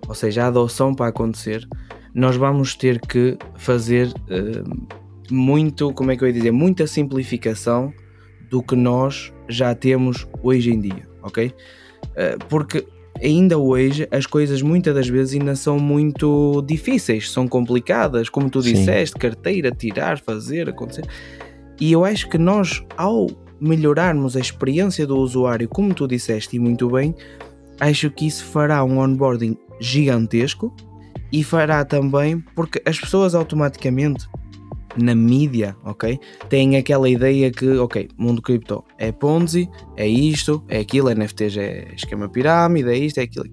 ou seja, a adoção para acontecer, nós vamos ter que fazer uh, muito, como é que eu ia dizer, muita simplificação do que nós já temos hoje em dia, ok? Uh, porque ainda hoje as coisas muitas das vezes ainda são muito difíceis, são complicadas, como tu Sim. disseste, carteira, tirar, fazer, acontecer. E eu acho que nós, ao melhorarmos a experiência do usuário, como tu disseste e muito bem, acho que isso fará um onboarding gigantesco e fará também porque as pessoas automaticamente na mídia, ok? Têm aquela ideia que, ok, mundo cripto é Ponzi, é isto, é aquilo, NFTs é esquema pirâmide, é isto, é aquilo.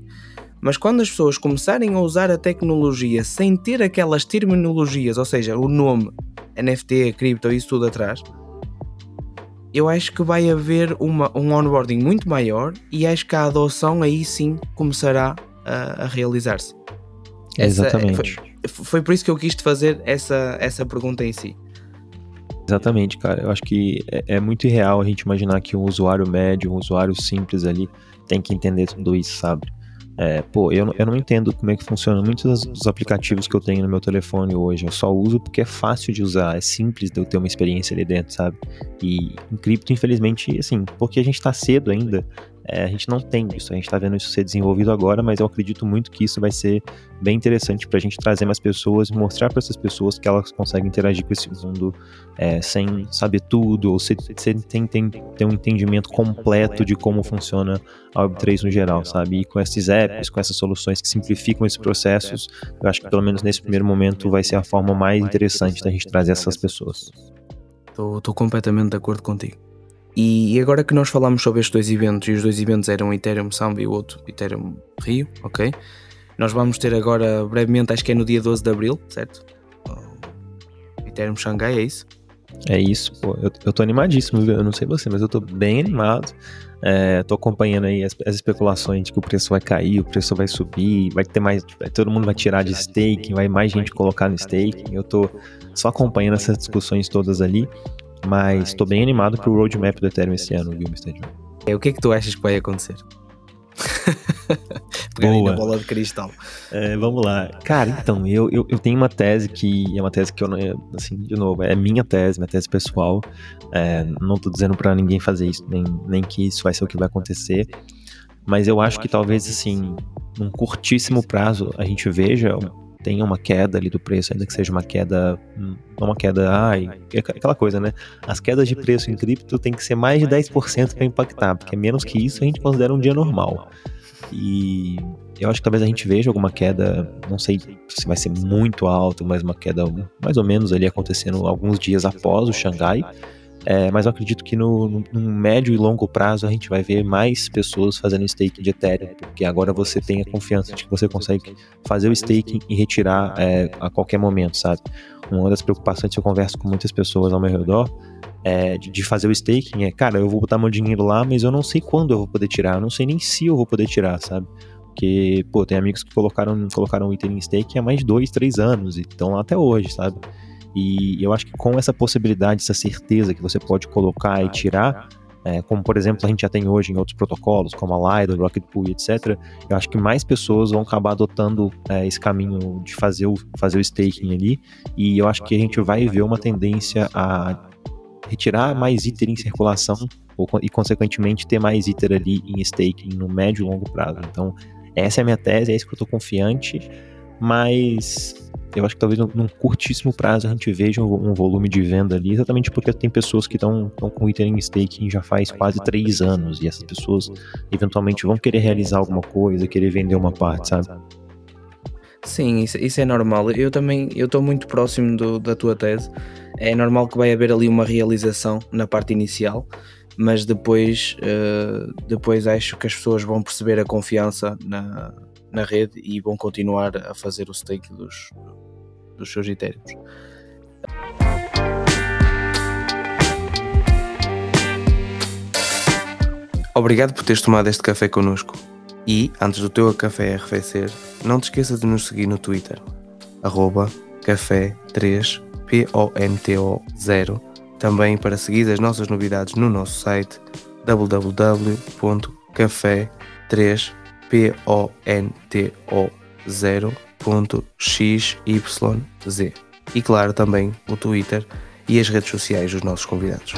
Mas quando as pessoas começarem a usar a tecnologia sem ter aquelas terminologias, ou seja, o nome, NFT, cripto, isso tudo atrás, eu acho que vai haver uma, um onboarding muito maior e acho que a adoção aí sim começará a, a realizar-se. Exatamente. Foi, foi, por isso que eu quis te fazer essa, essa pergunta em si. Exatamente, cara. Eu acho que é, é muito irreal a gente imaginar que um usuário médio, um usuário simples ali, tem que entender tudo isso, sabe? É, pô, eu, eu não entendo como é que funciona muitos dos aplicativos que eu tenho no meu telefone hoje. Eu só uso porque é fácil de usar, é simples de eu ter uma experiência ali dentro, sabe? E em cripto, infelizmente, assim, porque a gente tá cedo ainda, é, a gente não tem isso, a gente está vendo isso ser desenvolvido agora, mas eu acredito muito que isso vai ser bem interessante para a gente trazer mais pessoas mostrar para essas pessoas que elas conseguem interagir com esse mundo é, sem saber tudo, ou sem, sem, ter um entendimento completo de como funciona a Web3 no geral, sabe? E com esses apps, com essas soluções que simplificam esses processos, eu acho que pelo menos nesse primeiro momento vai ser a forma mais interessante da gente trazer essas pessoas. Estou completamente de acordo contigo. E agora que nós falamos sobre estes dois eventos, e os dois eventos eram Ethereum Samba e o outro Ethereum Rio, ok? Nós vamos ter agora, brevemente, acho que é no dia 12 de Abril, certo? Ethereum Xangai, é isso? É isso, pô. Eu, eu tô animadíssimo, eu não sei você, mas eu tô bem animado. É, tô acompanhando aí as, as, especulações de que o preço vai cair, o preço vai subir, vai ter mais. Todo mundo vai tirar de staking, vai mais gente colocar no staking. Eu tô só acompanhando essas discussões todas ali. Mas estou bem animado pro roadmap do Ethereum esse ano, viu, Mr. John? É, o que é que tu achas que vai acontecer? Boa. na bola de cristal. É, vamos lá. Cara, então, eu, eu, eu, tenho uma tese que é uma tese que eu não. Assim, de novo, é minha tese, minha tese pessoal. É, não tô dizendo para ninguém fazer isso, nem, nem que isso vai ser o que vai acontecer. Mas eu acho que talvez, assim, num curtíssimo prazo, a gente veja tenha uma queda ali do preço, ainda que seja uma queda, uma queda, ai, é aquela coisa, né? As quedas de preço em cripto tem que ser mais de 10% para impactar, porque menos que isso a gente considera um dia normal. E eu acho que talvez a gente veja alguma queda, não sei se vai ser muito alto, mas uma queda mais ou menos ali acontecendo alguns dias após o Xangai. É, mas eu acredito que no, no, no, médio e longo prazo a gente vai ver mais pessoas fazendo stake de Ethereum, porque agora você tem a confiança de que você consegue fazer o staking e retirar é, a qualquer momento, sabe? Uma das preocupações que eu converso com muitas pessoas ao meu redor é, de, de, fazer o staking é, cara, eu vou botar meu dinheiro lá, mas eu não sei quando eu vou poder tirar, eu não sei nem se eu vou poder tirar, sabe? Porque, pô, tem amigos que colocaram, colocaram o item em stake há mais de dois, três anos e estão lá até hoje, sabe? E eu acho que com essa possibilidade, essa certeza que você pode colocar e tirar, é, como por exemplo a gente já tem hoje em outros protocolos, como a Lido, Rocket Pool, etc., eu acho que mais pessoas vão acabar adotando é, esse caminho de fazer o, fazer o staking ali, e eu acho que a gente vai ver uma tendência a retirar mais ITER em circulação ou, e, consequentemente, ter mais ITER ali em staking no médio e longo prazo. Então, essa é a minha tese, é isso que eu estou confiante, mas eu acho que talvez num curtíssimo prazo a gente veja um, volume de venda ali, exatamente porque tem pessoas que estão com o Ethereum Staking já faz quase três anos, e essas pessoas eventualmente vão querer realizar alguma coisa, querer vender uma parte, sabe? Sim, isso, isso é normal. Eu também eu estou muito próximo do, da tua tese. É normal que vai haver ali uma realização na parte inicial, mas depois, uh, depois acho que as pessoas vão perceber a confiança na, na rede e vão continuar a fazer o stake dos, dos seus Ethereum. Obrigado por teres tomado este café connosco. E, antes do teu café arrefecer, não te esqueças de nos seguir no Twitter, arroba café3ponto0, também para seguir as nossas novidades no nosso site www.café3.com ponto.ponto0.xyz. E claro, também o Twitter e as redes sociais dos nossos convidados.